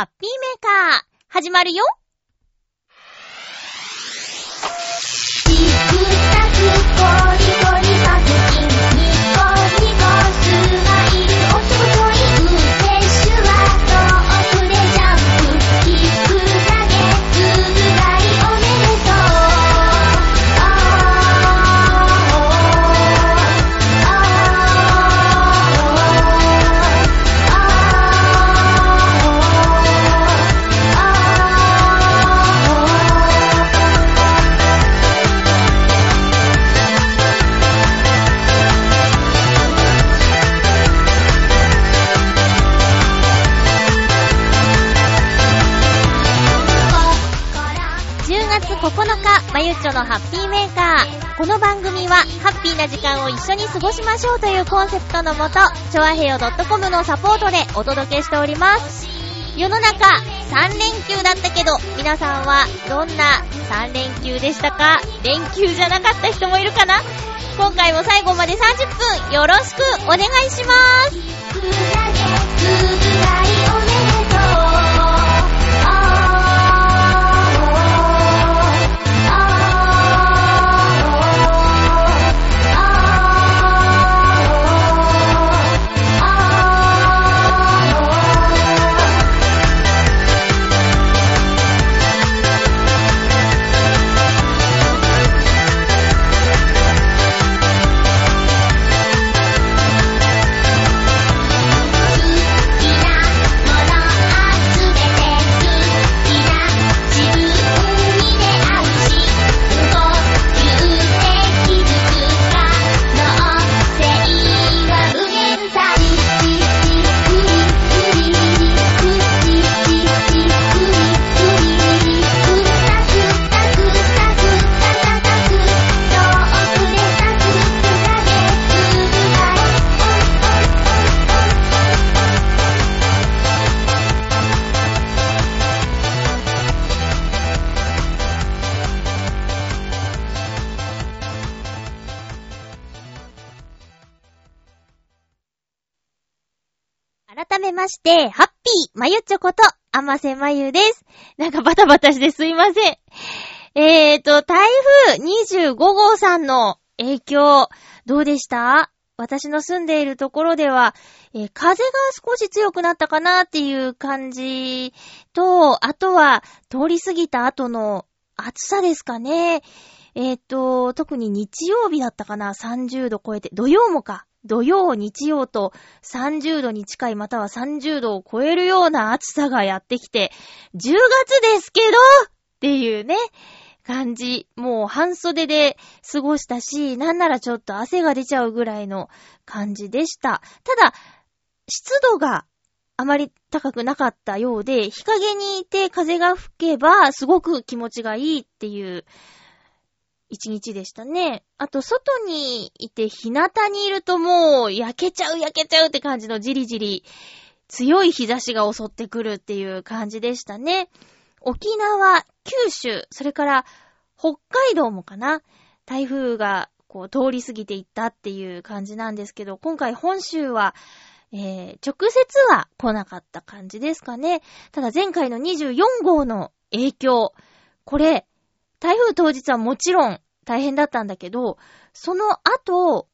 ハッピーメーカー、始まるよ。のハッピーメーカー。この番組は、ハッピーな時間を一緒に過ごしましょうというコンセプトのもと、ちょあへよ .com のサポートでお届けしております。世の中、3連休だったけど、皆さんはどんな3連休でしたか？連休じゃなかった人もいるかな？今回も最後まで30分、よろしくお願いします。して、ハッピーまゆちょこと、あませまゆです。なんかバタバタしてすいません。えーと、台風25号さんの影響、どうでした？私の住んでいるところでは、えー風が少し強くなったかなっていう感じと、あとは、通り過ぎた後の暑さですかね。えっ、と、特に日曜日だったかな ?30 度超えて、土曜もか。土曜、日曜と30度に近いまたは30度を超えるような暑さがやってきて、10月ですけどっていうね、感じ。もう半袖で過ごしたし、なんならちょっと汗が出ちゃうぐらいの感じでした。ただ、湿度があまり高くなかったようで、日陰にいて風が吹けばすごく気持ちがいいっていう一日でしたね。あと、外にいて日向にいるともう焼けちゃう焼けちゃうって感じのじりじり強い日差しが襲ってくるっていう感じでしたね。沖縄、九州、それから北海道もかな。台風がこう通り過ぎていったっていう感じなんですけど、今回本州は、えー、直接は来なかった感じですかね。ただ前回の24号の影響、これ、台風当日はもちろん大変だったんだけど、その後、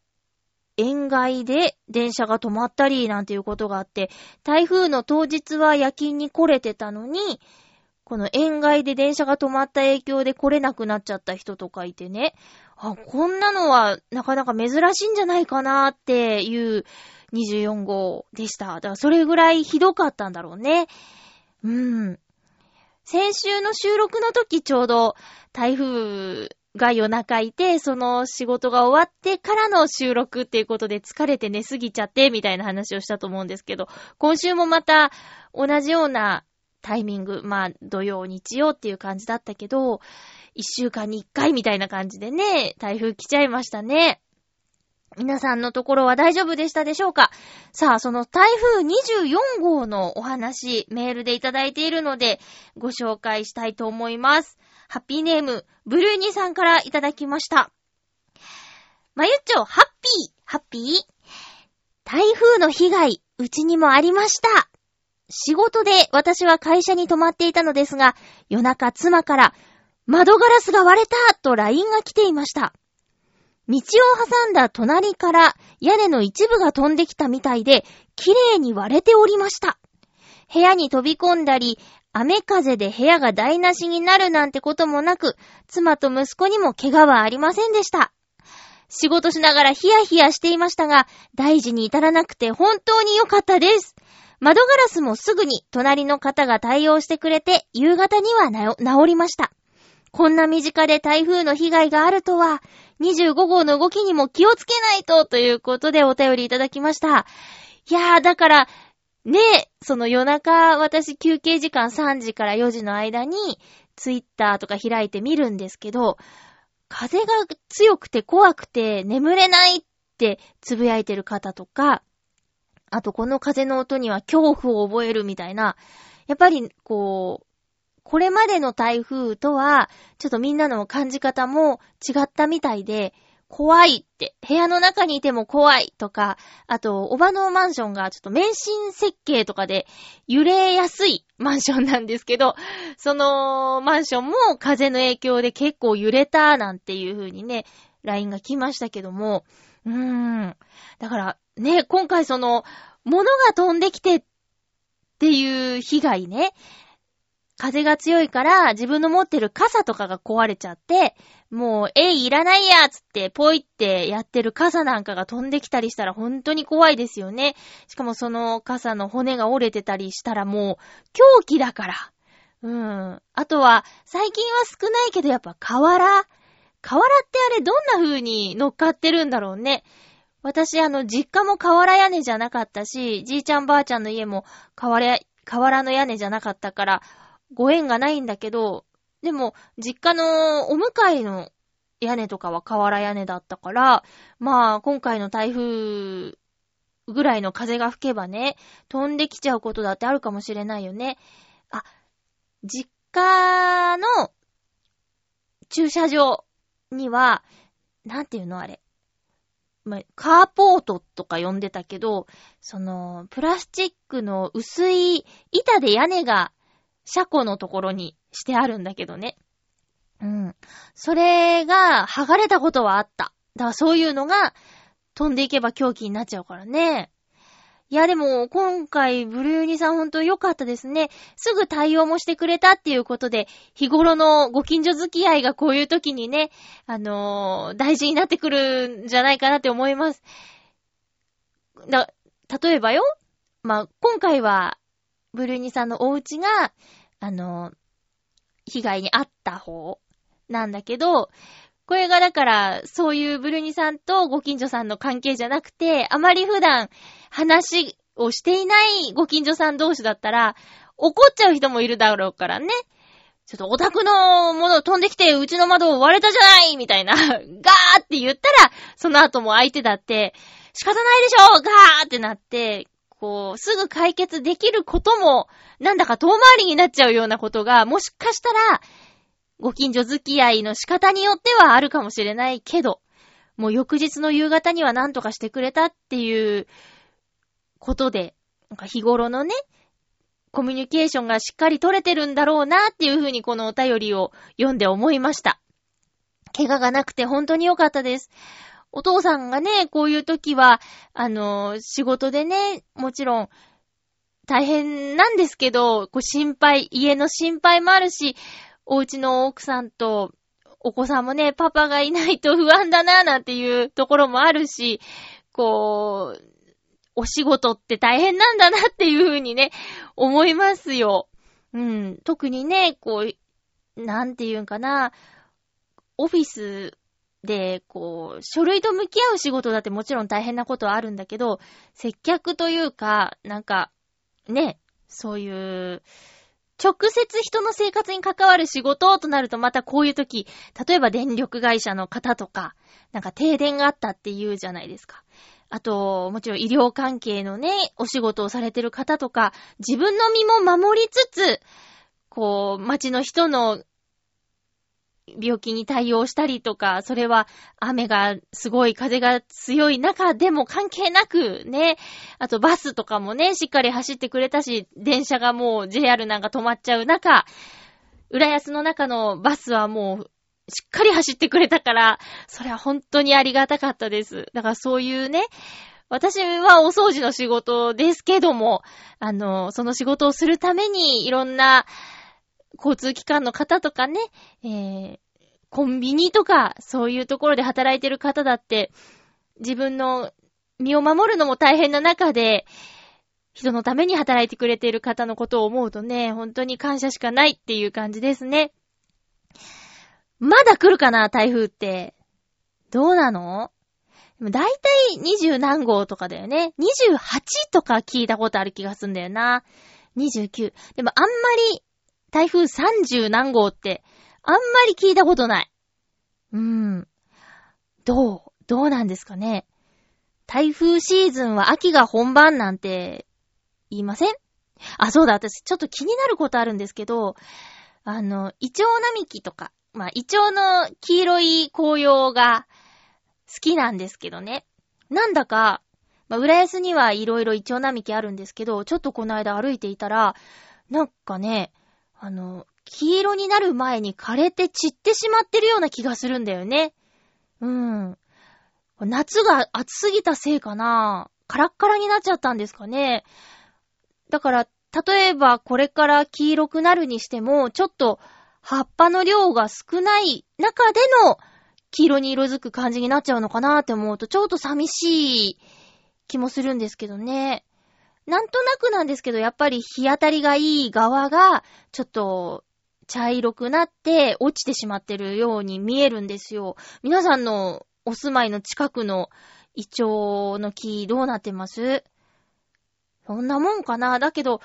沿岸で電車が止まったりなんていうことがあって、台風の当日は夜勤に来れてたのに、この沿岸で電車が止まった影響で来れなくなっちゃった人とかいてね、あ、こんなのはなかなか珍しいんじゃないかなっていう24号でした。だからそれぐらいひどかったんだろうね。うん。先週の収録の時ちょうど台風が夜中いて、その仕事が終わってからの収録っていうことで疲れて寝すぎちゃってみたいな話をしたと思うんですけど、今週もまた同じようなタイミング、まあ土曜、日曜っていう感じだったけど、一週間に一回みたいな感じでね、台風来ちゃいましたね。皆さんのところは大丈夫でしたでしょうか？さあ、その台風24号のお話、メールでいただいているので、ご紹介したいと思います。ハッピーネーム、ブルーニさんからいただきました。まゆっちょ、ハッピー、ハッピー。台風の被害、うちにもありました。仕事で私は会社に泊まっていたのですが、夜中妻から窓ガラスが割れたと LINE が来ていました。道を挟んだ隣から屋根の一部が飛んできたみたいで、綺麗に割れておりました。部屋に飛び込んだり、雨風で部屋が台無しになるなんてこともなく、妻と息子にも怪我はありませんでした。仕事しながらヒヤヒヤしていましたが、大事に至らなくて本当に良かったです。窓ガラスもすぐに隣の方が対応してくれて、夕方には治りました。こんな身近で台風の被害があるとは、25号の動きにも気をつけないと、ということでお便りいただきました。いやー、だから、ね、その夜中、私休憩時間3時から4時の間に、ツイッターとか開いてみるんですけど、風が強くて怖くて眠れないってつぶやいてる方とか、あとこの風の音には恐怖を覚えるみたいな、やっぱりこう、これまでの台風とは、ちょっとみんなの感じ方も違ったみたいで、怖いって、部屋の中にいても怖いとか、あと、おばのマンションがちょっと免震設計とかで揺れやすいマンションなんですけど、そのマンションも風の影響で結構揺れたなんていう風にね、LINE が来ましたけども、うーん。だから、ね、今回その、物が飛んできてっていう被害ね、風が強いから自分の持ってる傘とかが壊れちゃって、もう、えい、いらないやつって、ポイってやってる傘なんかが飛んできたりしたら本当に怖いですよね。しかもその傘の骨が折れてたりしたらもう、狂気だから。うん。あとは、最近は少ないけどやっぱ瓦。瓦ってあれどんな風に乗っかってるんだろうね。私あの、実家も瓦屋根じゃなかったし、じいちゃんばあちゃんの家も瓦、瓦の屋根じゃなかったから、ご縁がないんだけど、でも、実家のお向かいの屋根とかは瓦屋根だったから、まあ、今回の台風ぐらいの風が吹けばね、飛んできちゃうことだってあるかもしれないよね。あ、実家の駐車場には、なんていうのあれ。カーポートとか呼んでたけど、その、プラスチックの薄い板で屋根が車庫のところにしてあるんだけどね。うん。それが剥がれたことはあった。だからそういうのが飛んでいけば狂気になっちゃうからね。いやでも今回ブルーニさんほんと良かったですね。すぐ対応もしてくれたっていうことで、日頃のご近所付き合いがこういう時にね、あのー大事になってくるんじゃないかなって思います。だ、例えばよ、まあ、今回はブルーニさんのお家が、あの、被害に遭った方なんだけど、これがだから、そういうブルーニさんとご近所さんの関係じゃなくて、あまり普段話をしていないご近所さん同士だったら、怒っちゃう人もいるだろうからね。ちょっとオタクのもの飛んできて、うちの窓割れたじゃないみたいな、ガーって言ったら、その後も相手だって、仕方ないでしょガーってなって、こう、すぐ解決できることも、なんだか遠回りになっちゃうようなことが、もしかしたら、ご近所付き合いの仕方によってはあるかもしれないけど、もう翌日の夕方には何とかしてくれたっていうことで、なんか日頃のね、コミュニケーションがしっかり取れてるんだろうなっていうふうにこのお便りを読んで思いました。怪我がなくて本当に良かったです。お父さんがね、こういう時は、あの、仕事でね、もちろん、大変なんですけど、こう心配、家の心配もあるし、お家の奥さんとお子さんもね、パパがいないと 不安だな、なんていうところもあるし、こう、お仕事って大変なんだなっていうふうにね、思いますよ。うん。特にね、こう、なんていうんかな、オフィスで、こう、書類と向き合う仕事だってもちろん大変なことはあるんだけど、接客というか、なんか、ね、そういう、直接人の生活に関わる仕事となるとまたこういう時、例えば電力会社の方とか、なんか停電があったって言うじゃないですか。あと、もちろん医療関係のね、お仕事をされてる方とか、自分の身も守りつつ、こう、街の人の病気に対応したりとか、それは雨がすごい風が強い中でも関係なくね、あとバスとかもね、しっかり走ってくれたし、電車がもう JR なんか止まっちゃう中、浦安の中のバスはもうしっかり走ってくれたから、それは本当にありがたかったです。だからそういうね、私はお掃除の仕事ですけども、あの、その仕事をするためにいろんな交通機関の方とかね、えー、コンビニとか、そういうところで働いてる方だって、自分の身を守るのも大変な中で、人のために働いてくれている方のことを思うとね、本当に感謝しかないっていう感じですね。まだ来るかな、台風って。どうなの？でも大体20何号とかだよね。28とか聞いたことある気がすんだよな。29。でもあんまり台風30何号って、あんまり聞いたことない。うーん。どうどうなんですかね。台風シーズンは秋が本番なんて言いません？あ、そうだ、私ちょっと気になることあるんですけど、あの、イチョウ並木とか、まあ、イチョウの黄色い紅葉が好きなんですけどね。なんだか、まあ、浦安にはいろいろイチョウ並木あるんですけど、ちょっとこの間歩いていたら、なんかね、あの、黄色になる前に枯れて散ってしまってるような気がするんだよね。うん。夏が暑すぎたせいかなカラッカラになっちゃったんですかね。だから、例えばこれから黄色くなるにしても、ちょっと葉っぱの量が少ない中での黄色に色づく感じになっちゃうのかなって思うと、ちょっと寂しい気もするんですけどね。なんとなくなんですけど、やっぱり日当たりがいい側が、ちょっと、茶色くなって落ちてしまってるように見えるんですよ。皆さんのお住まいの近くのイチョウの木どうなってます？そんなもんかな？だけど、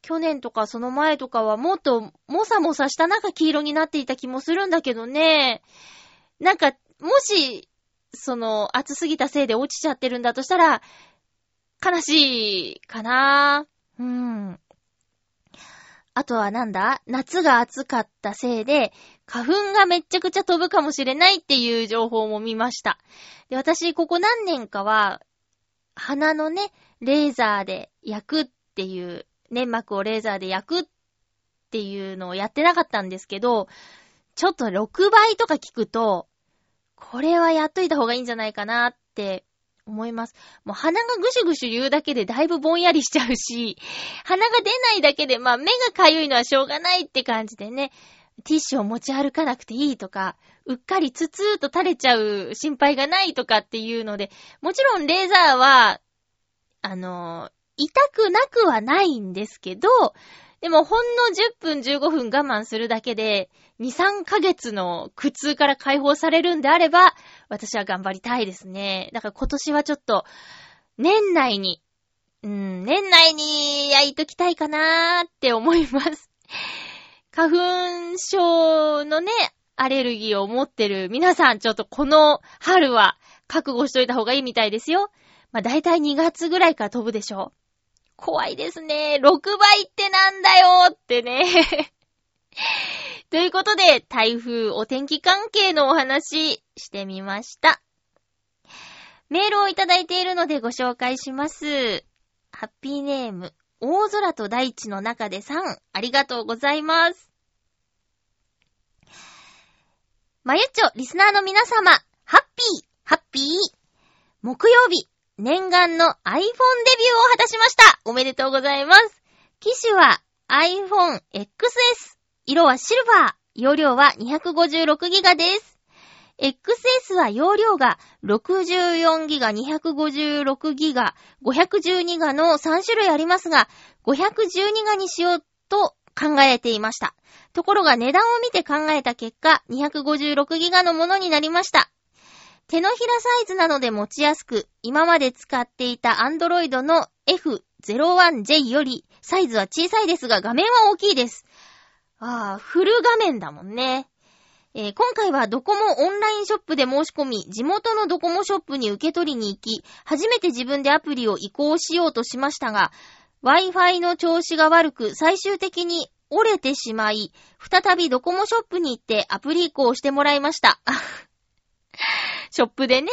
去年とかその前とかはもっともさもさした中黄色になっていた気もするんだけどね。なんか、もし、その、暑すぎたせいで落ちちゃってるんだとしたら、悲しいかなうん。あとはなんだ？夏が暑かったせいで、花粉がめっちゃくちゃ飛ぶかもしれないっていう情報も見ました。で、私、ここ何年かは、鼻のね、レーザーで焼くっていう、粘膜をレーザーで焼くっていうのをやってなかったんですけど、ちょっと6倍とか聞くと、これはやっといた方がいいんじゃないかなって思います。もう鼻がぐしゅぐしゅ言うだけでだいぶぼんやりしちゃうし、鼻が出ないだけでまあ目がかゆいのはしょうがないって感じでね、ティッシュを持ち歩かなくていいとか、うっかりツツーと垂れちゃう心配がないとかっていうので、もちろんレーザーは、あの、痛くなくはないんですけど、でもほんの10分15分我慢するだけで、2、3ヶ月の苦痛から解放されるんであれば、私は頑張りたいですね。だから今年はちょっと、年内に、うん、年内に焼いときたいかなーって思います。花粉症のね、アレルギーを持ってる皆さん、ちょっとこの春は覚悟しといた方がいいみたいですよ。まあ、だいたい2月ぐらいから飛ぶでしょう。怖いですね。6倍ってなんだよーってね。ということで、台風お天気関係のお話してみました。メールをいただいているのでご紹介します。ハッピーネーム、大空と大地の中でさん、ありがとうございます。まゆっちょ、リスナーの皆様、ハッピー、ハッピー。木曜日、念願の iPhone デビューを果たしましたおめでとうございます機種は iPhone XS 色はシルバー容量は 256GB です XS は容量が 64GB、256GB、512GB の3種類ありますが、512GB にしようと考えていました。ところが値段を見て考えた結果、256GB のものになりました。手のひらサイズなので持ちやすく、今まで使っていた Android の F01J よりサイズは小さいですが画面は大きいです。ああ、フル画面だもんね。えー、今回はドコモオンラインショップで申し込み、地元のドコモショップに受け取りに行き、初めて自分でアプリを移行しようとしましたが、Wi-Fi の調子が悪く、最終的に折れてしまい、再びドコモショップに行ってアプリ移行してもらいました。ショップでね。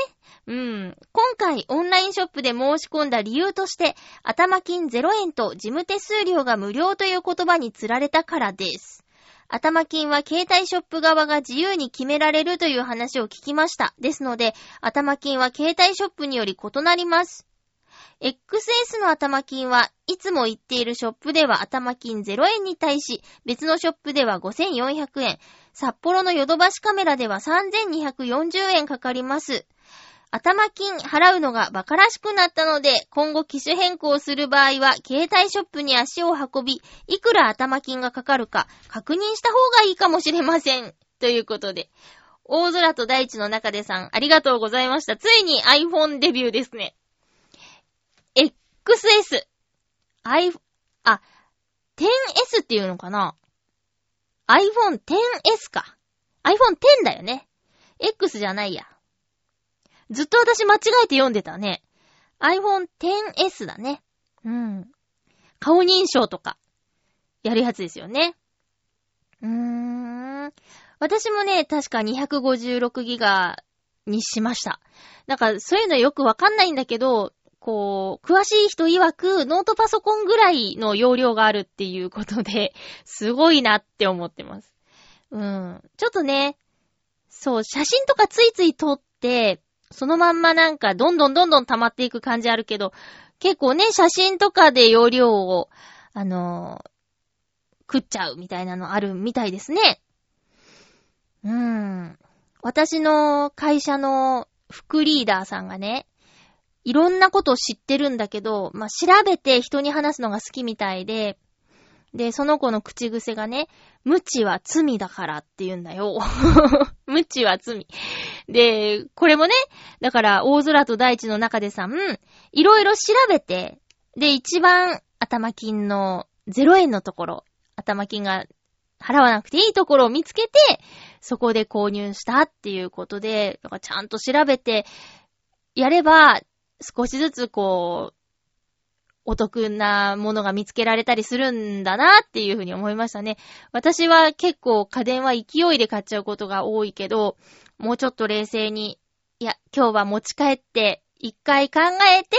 うん。今回オンラインショップで申し込んだ理由として、頭金0円と事務手数料が無料という言葉につられたからです。頭金は携帯ショップ側が自由に決められるという話を聞きました。ですので、頭金は携帯ショップにより異なります。XS の頭金はいつも行っているショップでは頭金0円に対し、別のショップでは5400円、札幌のヨドバシカメラでは3240円かかります。頭金払うのが馬鹿らしくなったので、今後機種変更する場合は、携帯ショップに足を運び、いくら頭金がかかるか確認した方がいいかもしれません。ということで、大空と大地の中でさん、ありがとうございました。ついに iPhone デビューですね。XS。i、あ、10S っていうのかな ?iPhone XS か。iPhone X だよね。X じゃないや。ずっと私間違えて読んでたね。iPhone XS だね。うん。顔認証とか、やるやつですよね。うーん。私もね、確か256ギガにしました。なんか、そういうのよくわかんないんだけど、こう、詳しい人曰く、ノートパソコンぐらいの容量があるっていうことで、すごいなって思ってます。うん。ちょっとね、そう、写真とかついつい撮って、そのまんまなんか、どんどんどんどん溜まっていく感じあるけど、結構ね、写真とかで容量を、あのー食っちゃうみたいなのあるみたいですね。うーん。私の会社の副リーダーさんがね、いろんなことを知ってるんだけど、まあ、調べて人に話すのが好きみたいで、で、その子の口癖がね、無知は罪だからって言うんだよ。無知は罪。で、これもね、だから、大空と大地の中でさ、うん、いろいろ調べて、で、一番頭金の0円のところ、頭金が払わなくていいところを見つけて、そこで購入したっていうことで、だからちゃんと調べて、やれば、少しずつこう、お得なものが見つけられたりするんだなっていうふうに思いましたね。私は結構家電は勢いで買っちゃうことが多いけど、もうちょっと冷静に、いや、今日は持ち帰って、一回考えて、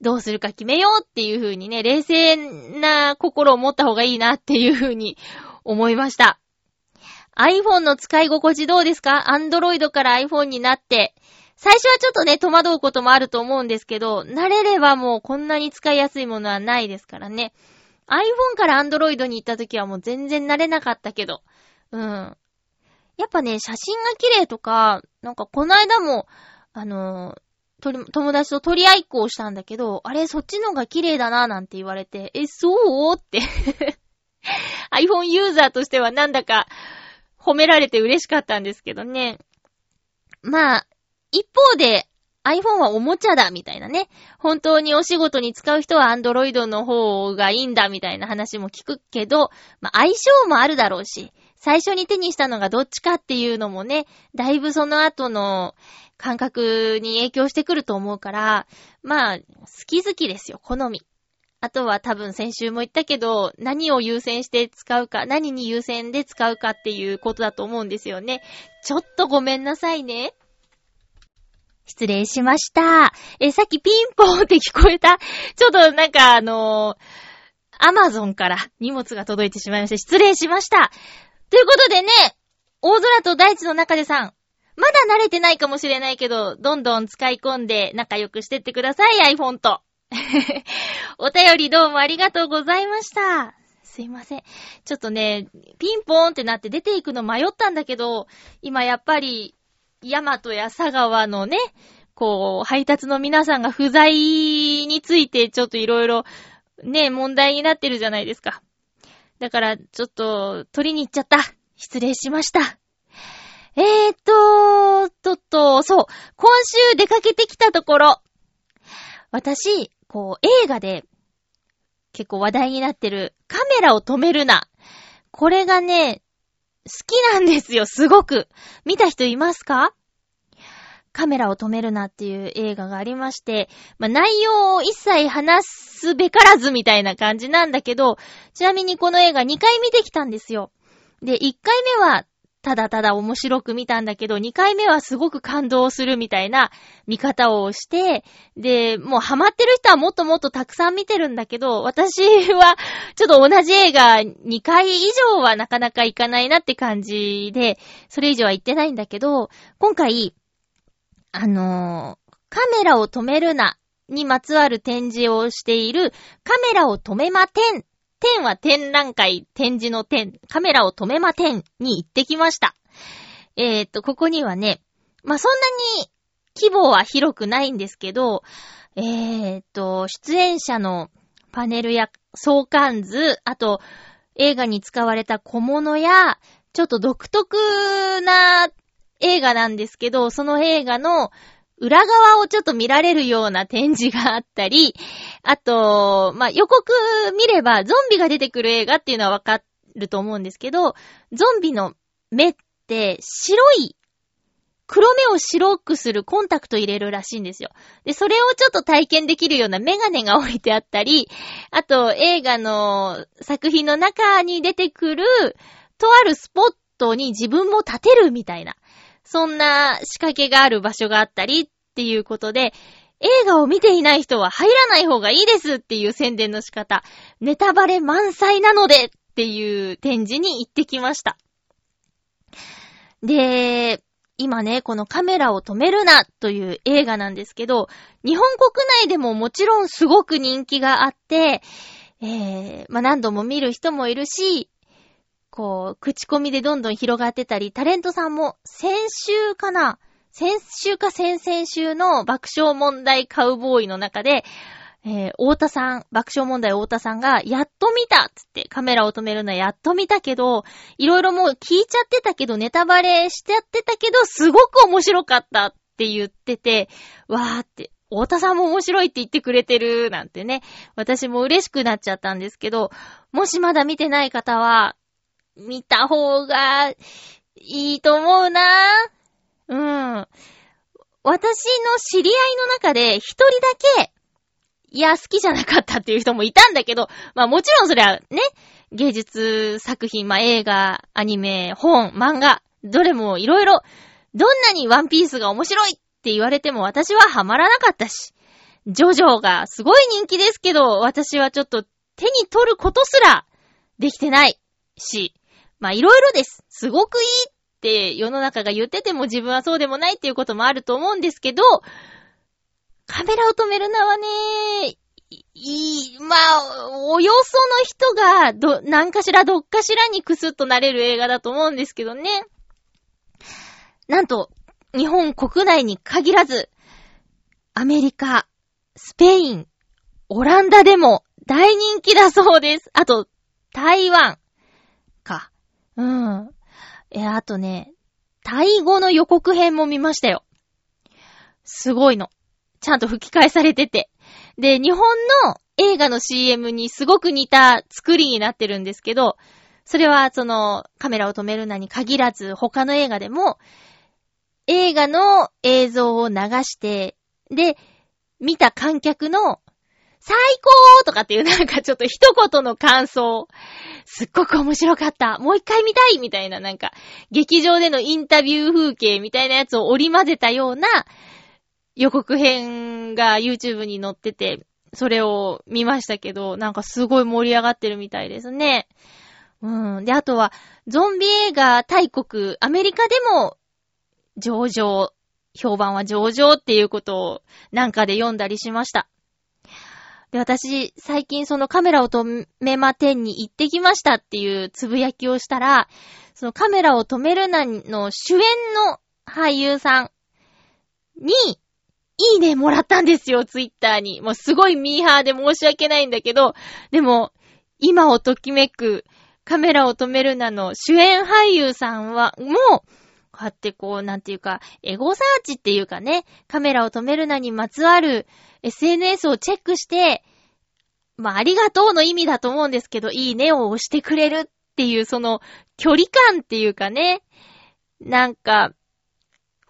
どうするか決めようっていう風にね、冷静な心を持った方がいいなっていう風に思いました。iPhone の使い心地どうですか ?Android から iPhone になって。最初はちょっとね、戸惑うこともあると思うんですけど、慣れればもうこんなに使いやすいものはないですからね。iPhone から Android に行った時はもう全然慣れなかったけど。うん。やっぱね、写真が綺麗とか、なんかこの間も、あのー友達と取り合いっこをしたんだけど、あれ、そっちのが綺麗だな、なんて言われて、え、そう？って。iPhone ユーザーとしてはなんだか褒められて嬉しかったんですけどね。まあ、一方で iPhone はおもちゃだ、みたいなね。本当にお仕事に使う人は Android の方がいいんだ、みたいな話も聞くけど、まあ、相性もあるだろうし、最初に手にしたのがどっちかっていうのもね、だいぶその後の感覚に影響してくると思うから、まあ、好き好きですよ、好み。あとは多分先週も言ったけど、何を優先して使うか、何に優先で使うかっていうことだと思うんですよね。ちょっとごめんなさいね。失礼しました。え、さっきピンポンって聞こえた。ちょっとなんかあのー、アマゾンから荷物が届いてしまいまして、失礼しました。ということでね、大空と大地の中でさん、まだ慣れてないかもしれないけど、どんどん使い込んで仲良くしてってください、iPhone と。お便りどうもありがとうございました。すいません。ちょっとね、ピンポーンってなって出ていくの迷ったんだけど、今やっぱり、ヤマトや佐川のね、こう、配達の皆さんが不在についてちょっといろいろね、問題になってるじゃないですか。だから、ちょっと、取りに行っちゃった。失礼しました。えーっと、とっと、そう。今週出かけてきたところ、私、こう、映画で、結構話題になってる、カメラを止めるな。これがね、好きなんですよ、すごく。見た人いますか？カメラを止めるなっていう映画がありまして、まあ、内容を一切話すべからずみたいな感じなんだけど、ちなみにこの映画2回見てきたんですよ。で、1回目はただただ面白く見たんだけど、2回目はすごく感動するみたいな見方をして、で、もうハマってる人はもっともっとたくさん見てるんだけど、私はちょっと同じ映画2回以上はなかなか行かないなって感じで、それ以上は行ってないんだけど、今回、あのーカメラを止めるなにまつわる展示をしているカメラを止めまてん。天は展覧会、展示の展、カメラを止めまてんに行ってきました。えー、っと、ここにはね、まあ、そんなに規模は広くないんですけど、えー、っと、出演者のパネルや相関図、あと、映画に使われた小物や、ちょっと独特な映画なんですけど、その映画の裏側をちょっと見られるような展示があったり、あと、まあ、予告見ればゾンビが出てくる映画っていうのはわかると思うんですけど、ゾンビの目って白い、黒目を白くするコンタクト入れるらしいんですよ。で、それをちょっと体験できるようなメガネが置いてあったり、あと映画の作品の中に出てくる、とあるスポットに自分も立てるみたいな、そんな仕掛けがある場所があったりっていうことで、映画を見ていない人は入らない方がいいですっていう宣伝の仕方、ネタバレ満載なのでっていう展示に行ってきました。で、今ね、このカメラを止めるなという映画なんですけど、日本国内でももちろんすごく人気があって、えー、まあ、何度も見る人もいるし、こう、口コミでどんどん広がってたり、タレントさんも先週かな先週か先々週の爆笑問題カウボーイの中で、えー、太田さん、爆笑問題太田さんが、やっと見たつって、カメラを止めるのはやっと見たけど、いろいろもう聞いちゃってたけど、ネタバレしちゃってたけど、すごく面白かったって言ってて、わーって、太田さんも面白いって言ってくれてる、なんてね、私も嬉しくなっちゃったんですけど、もしまだ見てない方は、見た方がいいと思うなうん。私の知り合いの中で一人だけ、いや、好きじゃなかったっていう人もいたんだけど、まあもちろんそれはね、芸術作品、まあ映画、アニメ、本、漫画、どれもいろいろ、どんなにワンピースが面白いって言われても私はハマらなかったし、ジョジョがすごい人気ですけど、私はちょっと手に取ることすらできてないし、まあいろいろです。すごくいいって世の中が言ってても自分はそうでもないっていうこともあると思うんですけど、カメラを止めるのはね、いい、まあ、およその人が、ど、何かしらどっかしらにクスッとなれる映画だと思うんですけどね。なんと、日本国内に限らず、アメリカ、スペイン、オランダでも大人気だそうです。あと、台湾。うん。え、あとね、タイ語の予告編も見ましたよ。すごいの。ちゃんと吹き替えされてて。で、日本の映画の CM にすごく似た作りになってるんですけど、それはそのカメラを止めるなに限らず他の映画でも、映画の映像を流して、で、見た観客の最高とかっていうなんかちょっと一言の感想。すっごく面白かった。もう一回見たいみたいななんか、劇場でのインタビュー風景みたいなやつを織り混ぜたような予告編が YouTube に載ってて、それを見ましたけど、なんかすごい盛り上がってるみたいですね。うん。で、あとは、ゾンビ映画大国、アメリカでも、上場、評判は上場っていうことをなんかで読んだりしました。で、私、最近そのカメラを止めまてんに行ってきましたっていうつぶやきをしたら、そのカメラを止めるなの主演の俳優さんに、いいねもらったんですよ、ツイッターに。もうすごいミーハーで申し訳ないんだけど、でも、今をときめくカメラを止めるなの主演俳優さんは、もう、こうやってこう、なんていうか、エゴサーチっていうかね、カメラを止めるなにまつわる SNS をチェックして、まあ、ありがとうの意味だと思うんですけど、いいねを押してくれるっていう、その、距離感っていうかね、なんか、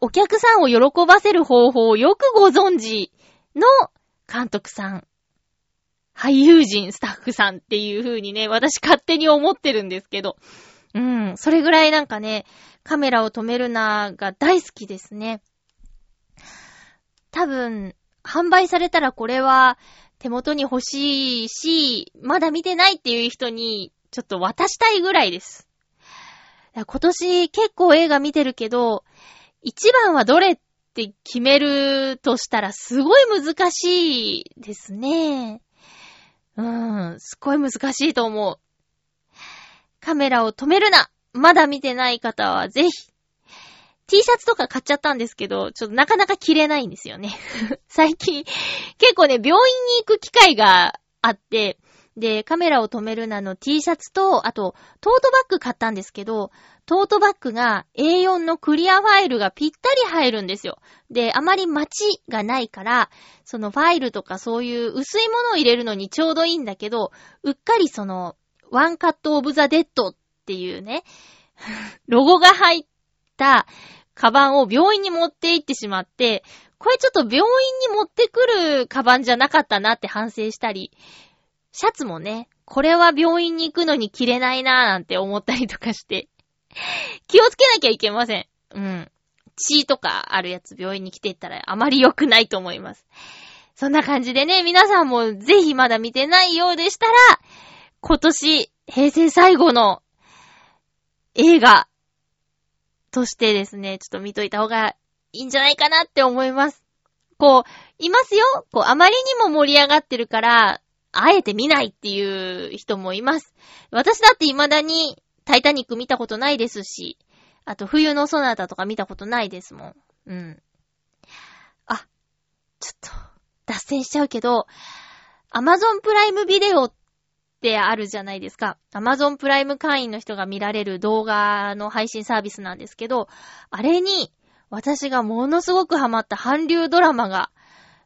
お客さんを喜ばせる方法をよくご存知の監督さん、俳優陣、スタッフさんっていう風にね、私勝手に思ってるんですけど。うん、それぐらいなんかね、カメラを止めるなが大好きですね。多分、販売されたらこれは手元に欲しいし、まだ見てないっていう人にちょっと渡したいぐらいです。今年結構映画見てるけど、一番はどれって決めるとしたらすごい難しいですね。うん、すごい難しいと思う。カメラを止めるなまだ見てない方はぜひ。T シャツとか買っちゃったんですけど、ちょっとなかなか着れないんですよね。最近、結構ね、病院に行く機会があって、で、カメラを止めるなの T シャツと、あと、トートバッグ買ったんですけど、トートバッグが A4 のクリアファイルがぴったり入るんですよ。で、あまりマチがないから、そのファイルとかそういう薄いものを入れるのにちょうどいいんだけど、うっかりその、 One Cut of the Dead っっていうね、ロゴが入ったカバンを病院に持って行ってしまって、これちょっと病院に持ってくるカバンじゃなかったなって反省したり、シャツもね、これは病院に行くのに着れないなーなんて思ったりとかして、気をつけなきゃいけません。うん。血とかあるやつ病院に来ていったらあまり良くないと思います。そんな感じでね、皆さんもぜひまだ見てないようでしたら、今年、平成最後の映画としてですね、ちょっと見といた方がいいんじゃないかなって思います。こう、いますよこう、あまりにも盛り上がってるから、あえて見ないっていう人もいます。私だって未だにタイタニック見たことないですし、あと冬のソナタとか見たことないですもん。うん。あ、ちょっと、脱線しちゃうけど、アマゾンプライムビデオっってあるじゃないですか。アマゾンプライム会員の人が見られる動画の配信サービスなんですけど、あれに私がものすごくハマった韓流ドラマが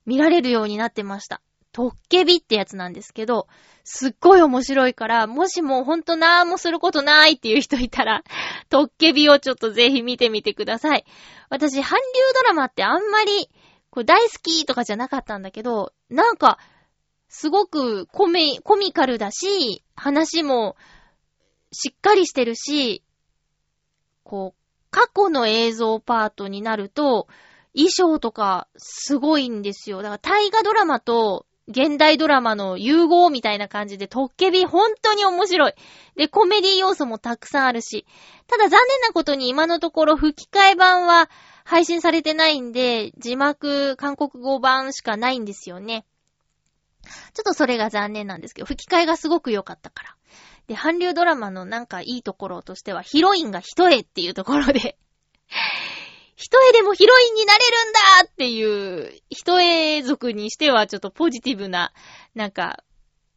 見られるようになってました。トッケビってやつなんですけど、すっごい面白いから、もしもうほんとなーもすることないっていう人いたら、トッケビをちょっとぜひ見てみてください。私、韓流ドラマってあんまり、こう大好きとかじゃなかったんだけど、なんか、すごくコミ、コミカルだし、話もしっかりしてるし、こう、過去の映像パートになると、衣装とかすごいんですよ。だから大河ドラマと現代ドラマの融合みたいな感じで、トッケビ本当に面白い。で、コメディ要素もたくさんあるし。ただ残念なことに今のところ吹き替え版は配信されてないんで、字幕韓国語版しかないんですよね。ちょっとそれが残念なんですけど、吹き替えがすごく良かったから。で、韓流ドラマのなんかいいところとしては、ヒロインが一重っていうところで 一重でもヒロインになれるんだっていう、一重族にしてはちょっとポジティブな、なんか、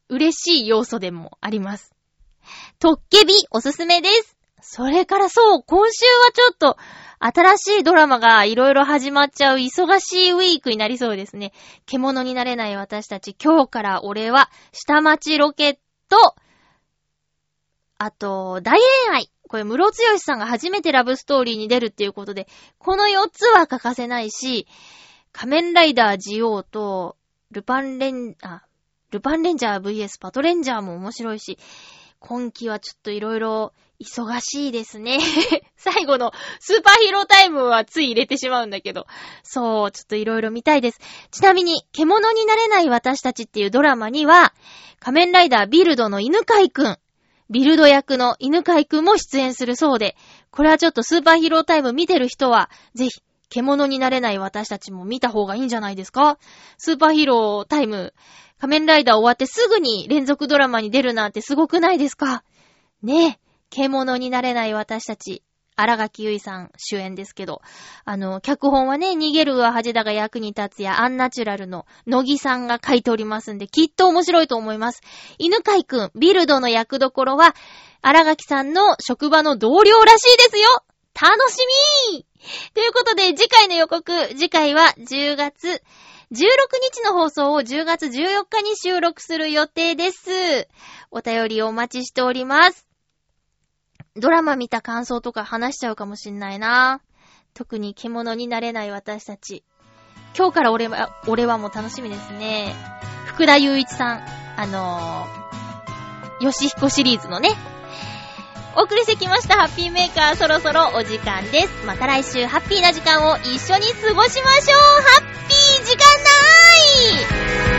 嬉しい要素でもあります。トッケビおすすめです。それからそう、今週はちょっと、新しいドラマがいろいろ始まっちゃう忙しいウィークになりそうですね。獣になれない私たち、今日から俺は、下町ロケット、あと、大恋愛。これ、ムロツさんが初めてラブストーリーに出るっていうことで、この4つは欠かせないし、仮面ライダージオーと、ルパンレン、あ、ルパンレンジャー VS パトレンジャーも面白いし、今季はちょっといろいろ忙しいですね。最後のスーパーヒーロータイムはつい入れてしまうんだけど。そう、ちょっといろいろ見たいです。ちなみに、獣になれない私たちっていうドラマには、仮面ライダービルドの犬飼くん、ビルド役の犬飼くんも出演するそうで、これはちょっとスーパーヒーロータイム見てる人は、ぜひ、獣になれない私たちも見た方がいいんじゃないですか？スーパーヒーロータイム、仮面ライダー終わってすぐに連続ドラマに出るなんてすごくないですか？ねえ。獣になれない私たち、荒垣結衣さん主演ですけど、あの、脚本はね、逃げるは恥だが役に立つやアンナチュラルの乃木さんが書いておりますんで、きっと面白いと思います。犬飼くん、ビルドの役どころは、荒垣さんの職場の同僚らしいですよ。楽しみということで、次回の予告、次回は10月16日の放送を10月14日に収録する予定です。お便りをお待ちしております。ドラマ見た感想とか話しちゃうかもしんないな。特に獣になれない私たち。今日から俺は、俺はもう楽しみですね。福田雄一さん、あのー、ヨシヒコシリーズのね。お送りしてきましたハッピーメーカーそろそろお時間です。また来週ハッピーな時間を一緒に過ごしましょうハッピー時間ない